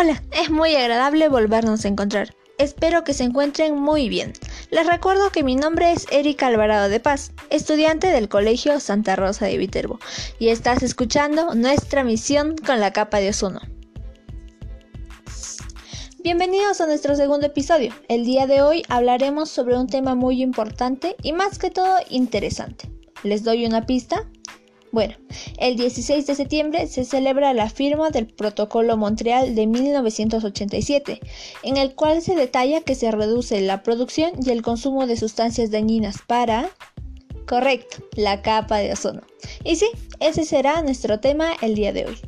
Hola, es muy agradable volvernos a encontrar. Espero que se encuentren muy bien. Les recuerdo que mi nombre es Erika Alvarado de Paz, estudiante del Colegio Santa Rosa de Viterbo, y estás escuchando nuestra misión con la capa de ozono. Bienvenidos a nuestro segundo episodio. El día de hoy hablaremos sobre un tema muy importante y más que todo interesante. ¿Les doy una pista? Bueno, el 16 de septiembre se celebra la firma del Protocolo Montreal de 1987, en el cual se detalla que se reduce la producción y el consumo de sustancias dañinas para... Correcto, la capa de ozono. Y sí, ese será nuestro tema el día de hoy.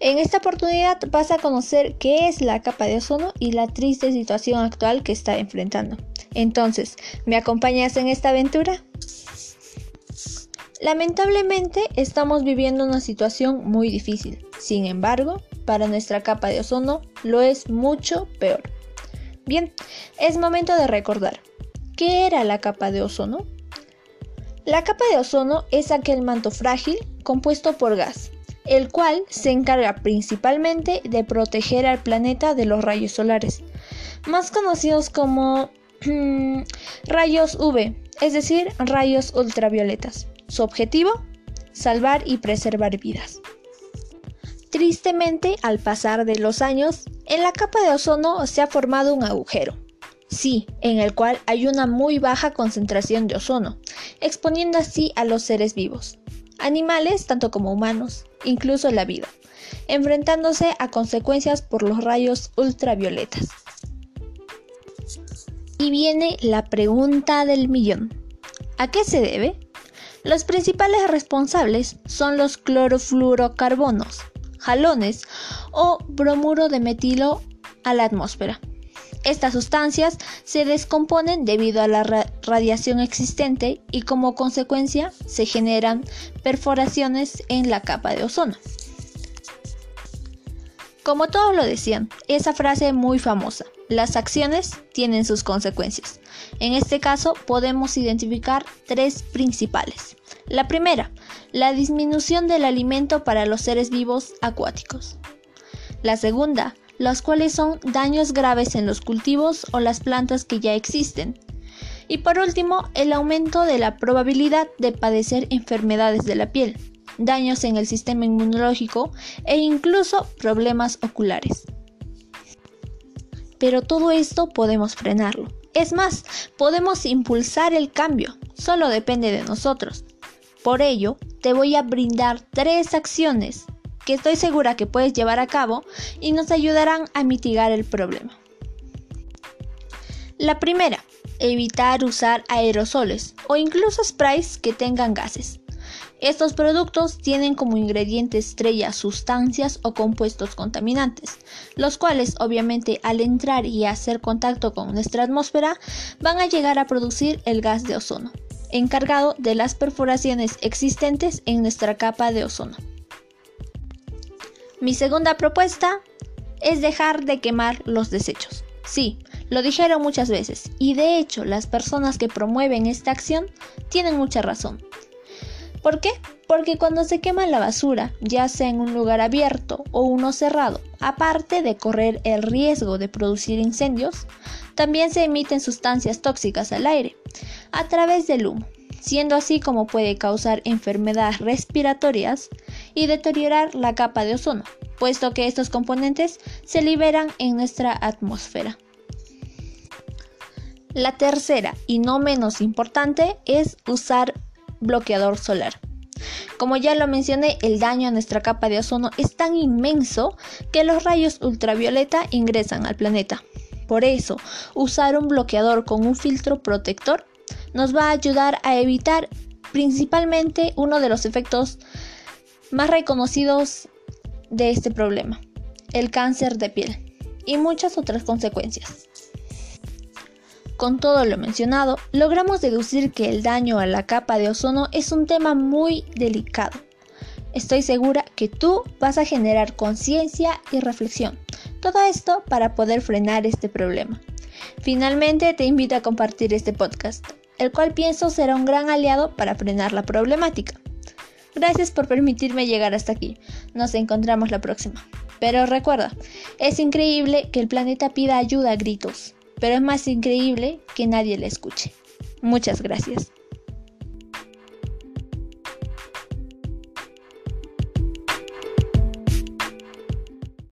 En esta oportunidad vas a conocer qué es la capa de ozono y la triste situación actual que está enfrentando. Entonces, ¿me acompañas en esta aventura? Lamentablemente estamos viviendo una situación muy difícil. Sin embargo, para nuestra capa de ozono lo es mucho peor. Bien, es momento de recordar. ¿Qué era la capa de ozono? La capa de ozono es aquel manto frágil compuesto por gas, el cual se encarga principalmente de proteger al planeta de los rayos solares, más conocidos como rayos UV, es decir, rayos ultravioletas. Su objetivo, salvar y preservar vidas. Tristemente, al pasar de los años, en la capa de ozono se ha formado un agujero. Sí, en el cual hay una muy baja concentración de ozono, exponiendo así a los seres vivos, animales tanto como humanos, incluso la vida, enfrentándose a consecuencias por los rayos ultravioletas. Y viene la pregunta del millón. ¿A qué se debe? Los principales responsables son los clorofluorocarbonos, jalones o bromuro de metilo a la atmósfera. Estas sustancias se descomponen debido a la radiación existente y como consecuencia se generan perforaciones en la capa de ozono. Como todos lo decían, esa frase muy famosa, las acciones tienen sus consecuencias. En este caso podemos identificar tres principales. La primera, la disminución del alimento para los seres vivos acuáticos. La segunda, los cuales son daños graves en los cultivos o las plantas que ya existen. Y por último, el aumento de la probabilidad de padecer enfermedades de la piel, daños en el sistema inmunológico e incluso problemas oculares. Pero todo esto podemos frenarlo. Es más, podemos impulsar el cambio, solo depende de nosotros. Por ello, te voy a brindar tres acciones que estoy segura que puedes llevar a cabo y nos ayudarán a mitigar el problema. La primera, evitar usar aerosoles o incluso sprays que tengan gases. Estos productos tienen como ingrediente estrella sustancias o compuestos contaminantes, los cuales obviamente al entrar y hacer contacto con nuestra atmósfera van a llegar a producir el gas de ozono, encargado de las perforaciones existentes en nuestra capa de ozono. Mi segunda propuesta es dejar de quemar los desechos. Sí, lo dijeron muchas veces y de hecho las personas que promueven esta acción tienen mucha razón. ¿Por qué? Porque cuando se quema la basura, ya sea en un lugar abierto o uno cerrado, aparte de correr el riesgo de producir incendios, también se emiten sustancias tóxicas al aire a través del humo, siendo así como puede causar enfermedades respiratorias y deteriorar la capa de ozono, puesto que estos componentes se liberan en nuestra atmósfera. La tercera y no menos importante es usar bloqueador solar. Como ya lo mencioné, el daño a nuestra capa de ozono es tan inmenso que los rayos ultravioleta ingresan al planeta. Por eso, usar un bloqueador con un filtro protector nos va a ayudar a evitar principalmente uno de los efectos más reconocidos de este problema, el cáncer de piel y muchas otras consecuencias. Con todo lo mencionado, logramos deducir que el daño a la capa de ozono es un tema muy delicado. Estoy segura que tú vas a generar conciencia y reflexión. Todo esto para poder frenar este problema. Finalmente, te invito a compartir este podcast, el cual pienso será un gran aliado para frenar la problemática. Gracias por permitirme llegar hasta aquí. Nos encontramos la próxima. Pero recuerda, es increíble que el planeta pida ayuda a gritos pero es más increíble que nadie la escuche. Muchas gracias.